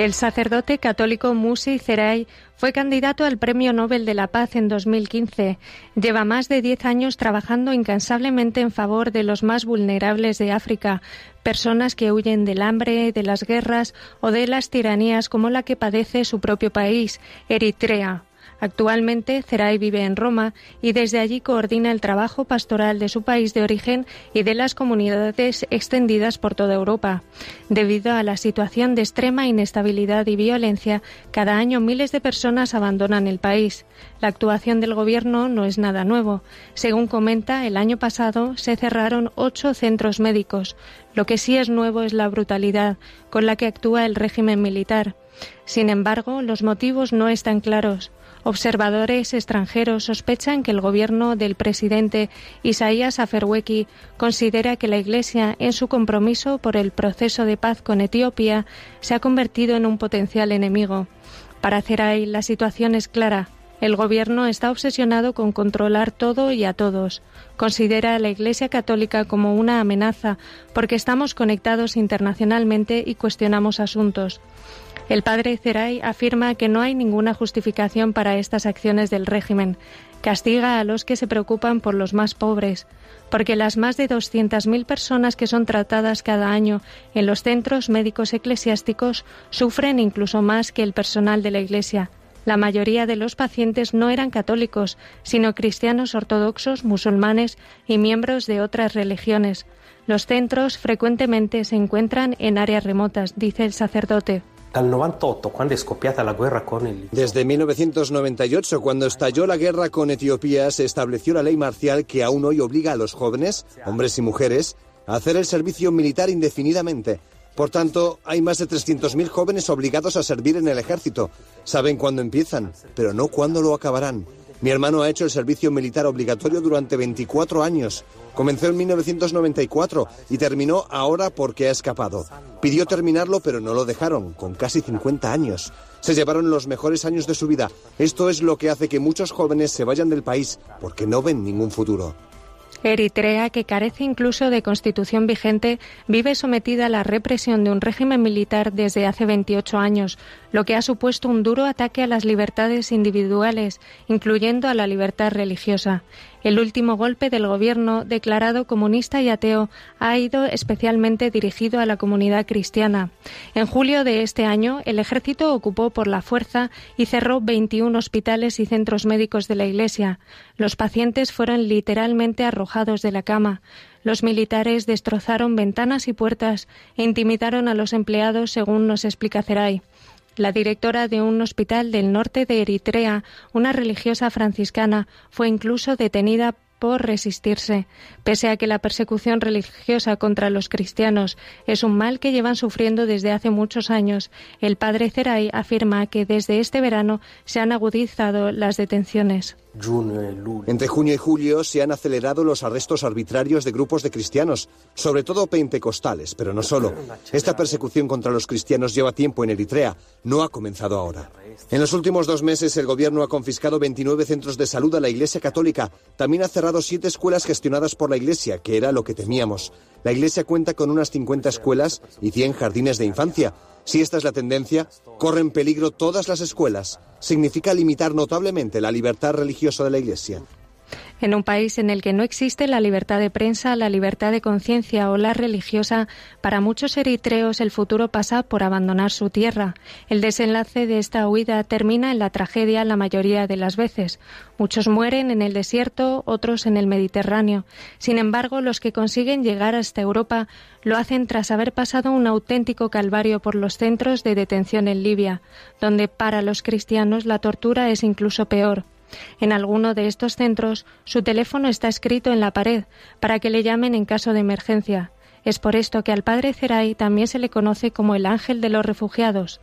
El sacerdote católico Musi Zeray fue candidato al Premio Nobel de la Paz en 2015. Lleva más de diez años trabajando incansablemente en favor de los más vulnerables de África, personas que huyen del hambre, de las guerras o de las tiranías como la que padece su propio país, Eritrea. Actualmente, Zeray vive en Roma y desde allí coordina el trabajo pastoral de su país de origen y de las comunidades extendidas por toda Europa. Debido a la situación de extrema inestabilidad y violencia, cada año miles de personas abandonan el país. La actuación del Gobierno no es nada nuevo. Según comenta, el año pasado se cerraron ocho centros médicos. Lo que sí es nuevo es la brutalidad con la que actúa el régimen militar. Sin embargo, los motivos no están claros. Observadores extranjeros sospechan que el gobierno del presidente Isaías Afwerki considera que la Iglesia, en su compromiso por el proceso de paz con Etiopía, se ha convertido en un potencial enemigo. Para Zeray, la situación es clara. El gobierno está obsesionado con controlar todo y a todos. Considera a la Iglesia Católica como una amenaza porque estamos conectados internacionalmente y cuestionamos asuntos. El padre Zeray afirma que no hay ninguna justificación para estas acciones del régimen. Castiga a los que se preocupan por los más pobres, porque las más de 200.000 personas que son tratadas cada año en los centros médicos eclesiásticos sufren incluso más que el personal de la Iglesia. La mayoría de los pacientes no eran católicos, sino cristianos ortodoxos, musulmanes y miembros de otras religiones. Los centros frecuentemente se encuentran en áreas remotas, dice el sacerdote. Desde 1998, cuando estalló la guerra con Etiopía, se estableció la ley marcial que aún hoy obliga a los jóvenes, hombres y mujeres, a hacer el servicio militar indefinidamente. Por tanto, hay más de 300.000 jóvenes obligados a servir en el ejército. Saben cuándo empiezan, pero no cuándo lo acabarán. Mi hermano ha hecho el servicio militar obligatorio durante 24 años. Comenzó en 1994 y terminó ahora porque ha escapado. Pidió terminarlo, pero no lo dejaron, con casi 50 años. Se llevaron los mejores años de su vida. Esto es lo que hace que muchos jóvenes se vayan del país, porque no ven ningún futuro. Eritrea, que carece incluso de constitución vigente, vive sometida a la represión de un régimen militar desde hace 28 años, lo que ha supuesto un duro ataque a las libertades individuales, incluyendo a la libertad religiosa. El último golpe del gobierno, declarado comunista y ateo, ha ido especialmente dirigido a la comunidad cristiana. En julio de este año, el ejército ocupó por la fuerza y cerró 21 hospitales y centros médicos de la Iglesia. Los pacientes fueron literalmente arrojados de la cama. Los militares destrozaron ventanas y puertas e intimidaron a los empleados, según nos explica Zeray. La directora de un hospital del norte de Eritrea, una religiosa franciscana, fue incluso detenida por resistirse. Pese a que la persecución religiosa contra los cristianos es un mal que llevan sufriendo desde hace muchos años, el padre Zeray afirma que desde este verano se han agudizado las detenciones. Entre junio y julio se han acelerado los arrestos arbitrarios de grupos de cristianos, sobre todo pentecostales, pero no solo. Esta persecución contra los cristianos lleva tiempo en Eritrea, no ha comenzado ahora. En los últimos dos meses el gobierno ha confiscado 29 centros de salud a la Iglesia Católica. También ha cerrado siete escuelas gestionadas por la Iglesia, que era lo que temíamos. La Iglesia cuenta con unas 50 escuelas y 100 jardines de infancia. Si esta es la tendencia, corren peligro todas las escuelas. Significa limitar notablemente la libertad religiosa de la Iglesia. En un país en el que no existe la libertad de prensa, la libertad de conciencia o la religiosa, para muchos eritreos el futuro pasa por abandonar su tierra. El desenlace de esta huida termina en la tragedia la mayoría de las veces. Muchos mueren en el desierto, otros en el Mediterráneo. Sin embargo, los que consiguen llegar hasta Europa lo hacen tras haber pasado un auténtico calvario por los centros de detención en Libia, donde para los cristianos la tortura es incluso peor. En alguno de estos centros su teléfono está escrito en la pared para que le llamen en caso de emergencia. Es por esto que al padre Zeray también se le conoce como el ángel de los refugiados.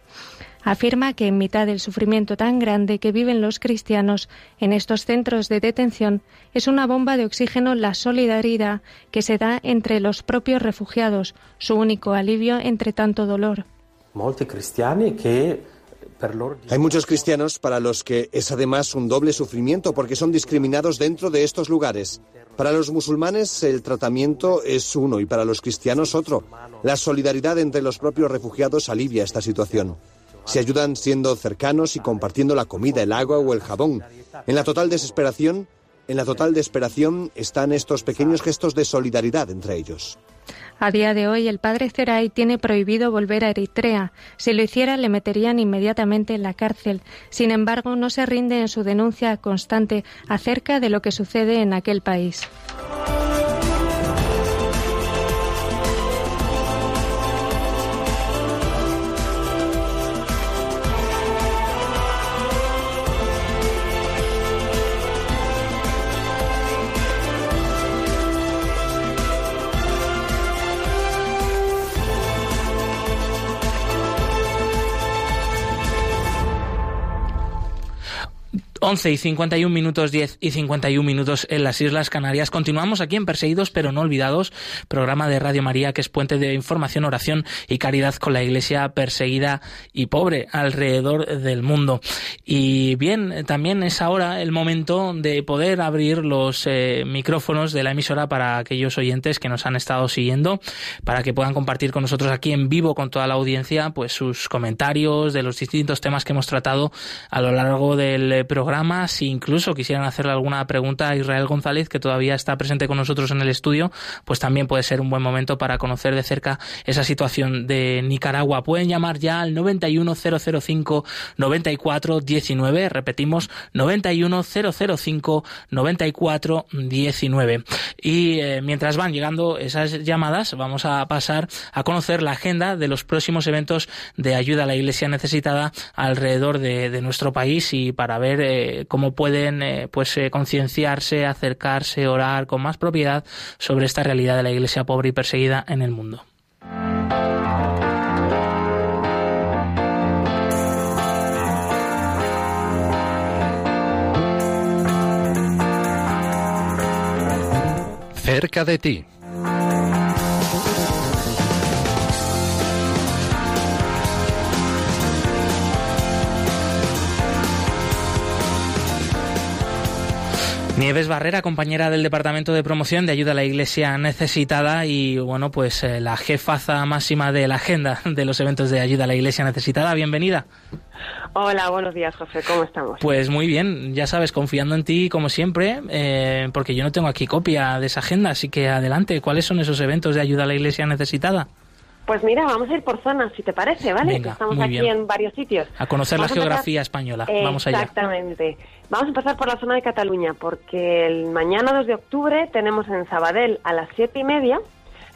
Afirma que en mitad del sufrimiento tan grande que viven los cristianos en estos centros de detención es una bomba de oxígeno la solidaridad que se da entre los propios refugiados, su único alivio entre tanto dolor. Hay muchos cristianos para los que es además un doble sufrimiento porque son discriminados dentro de estos lugares. Para los musulmanes el tratamiento es uno y para los cristianos otro. La solidaridad entre los propios refugiados alivia esta situación. Se ayudan siendo cercanos y compartiendo la comida, el agua o el jabón. En la total desesperación, en la total desesperación están estos pequeños gestos de solidaridad entre ellos. A día de hoy, el padre Zeray tiene prohibido volver a Eritrea. Si lo hiciera, le meterían inmediatamente en la cárcel. Sin embargo, no se rinde en su denuncia constante acerca de lo que sucede en aquel país. Once y 51 minutos, 10 y 51 minutos en las Islas Canarias. Continuamos aquí en Perseguidos pero no olvidados, programa de Radio María que es puente de información, oración y caridad con la Iglesia perseguida y pobre alrededor del mundo. Y bien, también es ahora el momento de poder abrir los eh, micrófonos de la emisora para aquellos oyentes que nos han estado siguiendo, para que puedan compartir con nosotros aquí en vivo con toda la audiencia pues sus comentarios de los distintos temas que hemos tratado a lo largo del programa programa. Si incluso quisieran hacerle alguna pregunta a Israel González, que todavía está presente con nosotros en el estudio, pues también puede ser un buen momento para conocer de cerca esa situación de Nicaragua. Pueden llamar ya al 91005 9419, repetimos 91005 9419. Y eh, mientras van llegando esas llamadas, vamos a pasar a conocer la agenda de los próximos eventos de ayuda a la Iglesia necesitada alrededor de, de nuestro país y para ver eh, cómo pueden eh, pues eh, concienciarse, acercarse, orar con más propiedad sobre esta realidad de la Iglesia pobre y perseguida en el mundo. Cerca de ti. Nieves Barrera, compañera del Departamento de Promoción de Ayuda a la Iglesia Necesitada y, bueno, pues eh, la jefaza máxima de la agenda de los eventos de Ayuda a la Iglesia Necesitada. Bienvenida. Hola, buenos días, José. ¿Cómo estamos? Pues muy bien, ya sabes, confiando en ti como siempre, eh, porque yo no tengo aquí copia de esa agenda, así que adelante, ¿cuáles son esos eventos de Ayuda a la Iglesia Necesitada? Pues mira, vamos a ir por zonas, si te parece, ¿vale? Venga, Estamos muy aquí bien. en varios sitios. A conocer Vamos la a empezar- geografía española. Vamos allá. Exactamente. Vamos a empezar por la zona de Cataluña, porque el mañana 2 de octubre tenemos en Sabadell a las siete y media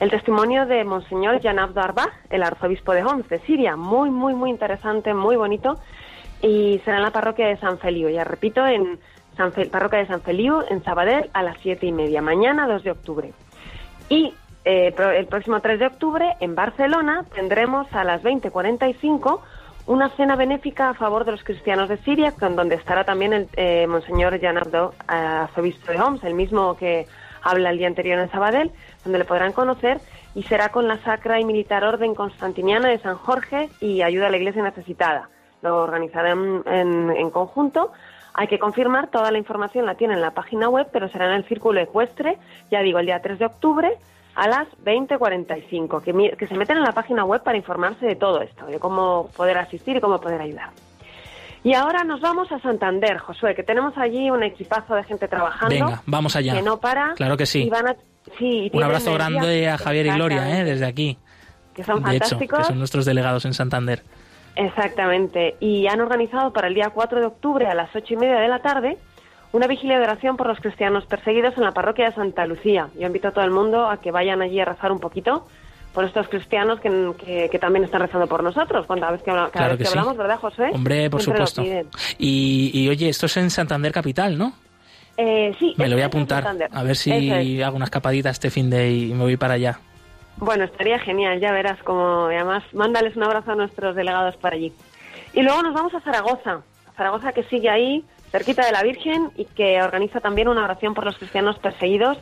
el testimonio de Monseñor Darbah, el arzobispo de Homs, de Siria. Muy, muy, muy interesante, muy bonito. Y será en la parroquia de San Feliu. Ya repito, en San Fe- parroquia de San Feliu, en Sabadell, a las siete y media. Mañana 2 de octubre. Y eh, el próximo 3 de octubre, en Barcelona, tendremos a las 20.45 una cena benéfica a favor de los cristianos de Siria, con donde estará también el eh, Monseñor Jan Abdo, eh, arzobispo de Homs, el mismo que habla el día anterior en Sabadell, donde le podrán conocer, y será con la Sacra y Militar Orden Constantiniana de San Jorge y Ayuda a la Iglesia Necesitada. Lo organizarán en, en conjunto. Hay que confirmar, toda la información la tiene en la página web, pero será en el Círculo Ecuestre, ya digo, el día 3 de octubre a las 20.45. Que, que se meten en la página web para informarse de todo esto, de cómo poder asistir y cómo poder ayudar. Y ahora nos vamos a Santander, Josué, que tenemos allí un equipazo de gente trabajando. Venga, vamos allá. Que no para. Claro que sí. Y van a- sí, Un abrazo grande a Javier y Gloria, ¿eh? Desde aquí. Que son de hecho, fantásticos. que son nuestros delegados en Santander. Exactamente. Y han organizado para el día 4 de octubre a las ocho y media de la tarde una vigilia de oración por los cristianos perseguidos en la parroquia de Santa Lucía. Yo invito a todo el mundo a que vayan allí a rezar un poquito por estos cristianos que, que- que también están rezando por nosotros cada vez que, habla- cada Claro vez que sí. hablamos, ¿verdad, José? Hombre, por Siempre supuesto. Y, y, oye, esto es en Santander Capital, ¿no? Eh, sí, Me lo voy a apuntar. A ver si es. hago una escapadita este fin de y me voy para allá. Bueno, estaría genial, ya verás como y además mándales un abrazo a nuestros delegados por allí. Y luego nos vamos a Zaragoza, Zaragoza que sigue ahí, cerquita de la Virgen y que organiza también una oración por los cristianos perseguidos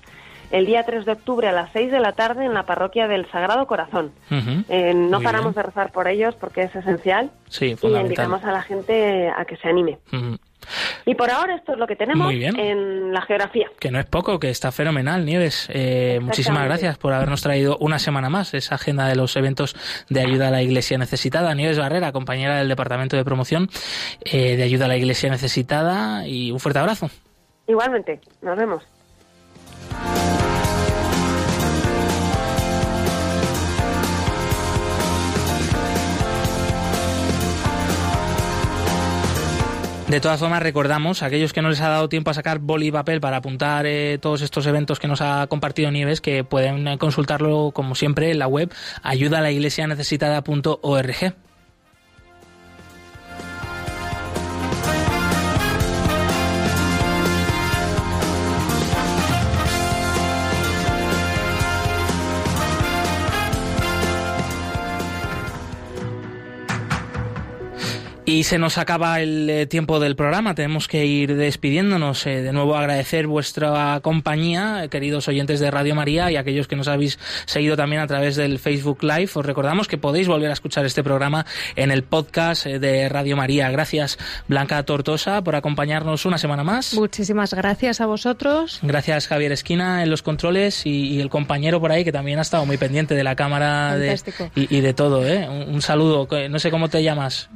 el día 3 de octubre a las 6 de la tarde en la parroquia del Sagrado Corazón. Eh, no Muy paramos bien. de rezar por ellos porque es esencial Sí, y invitamos a la gente a que se anime. Y por ahora esto es lo que tenemos en la geografía. Que no es poco, que está fenomenal, Nieves. Eh, muchísimas gracias por habernos traído una semana más esa agenda de los eventos de ayuda a la Iglesia Necesitada. Nieves Barrera, compañera del Departamento de Promoción eh, de Ayuda a la Iglesia Necesitada, y un fuerte abrazo. Igualmente, nos vemos. De todas formas, recordamos a aquellos que no les ha dado tiempo a sacar boli y papel para apuntar eh, todos estos eventos que nos ha compartido Nieves, que pueden eh, consultarlo, como siempre, en la web ayudalaiglesianecesitada.org. Y se nos acaba el eh, tiempo del programa, tenemos que ir despidiéndonos. Eh, de nuevo agradecer vuestra compañía, eh, queridos oyentes de Radio María y aquellos que nos habéis seguido también a través del Facebook Live. Os recordamos que podéis volver a escuchar este programa en el podcast de Radio María. Gracias Blanca Tortosa por acompañarnos una semana más. Muchísimas gracias a vosotros. Gracias Javier Esquina en los controles y, y el compañero por ahí que también ha estado muy pendiente de la cámara de, y, y de todo. ¿eh? Un, un saludo, no sé cómo te llamas.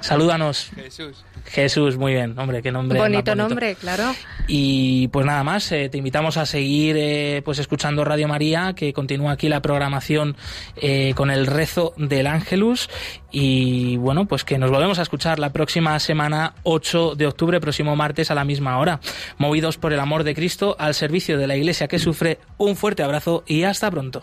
Salúdanos. Jesús. Jesús, muy bien, hombre, qué nombre. más bonito nombre, claro. Y pues nada más, eh, te invitamos a seguir eh, pues escuchando Radio María, que continúa aquí la programación eh, con el rezo del Ángelus. Y bueno, pues que nos volvemos a escuchar la próxima semana, 8 de octubre, próximo martes a la misma hora. Movidos por el amor de Cristo, al servicio de la Iglesia que sufre, un fuerte abrazo y hasta pronto.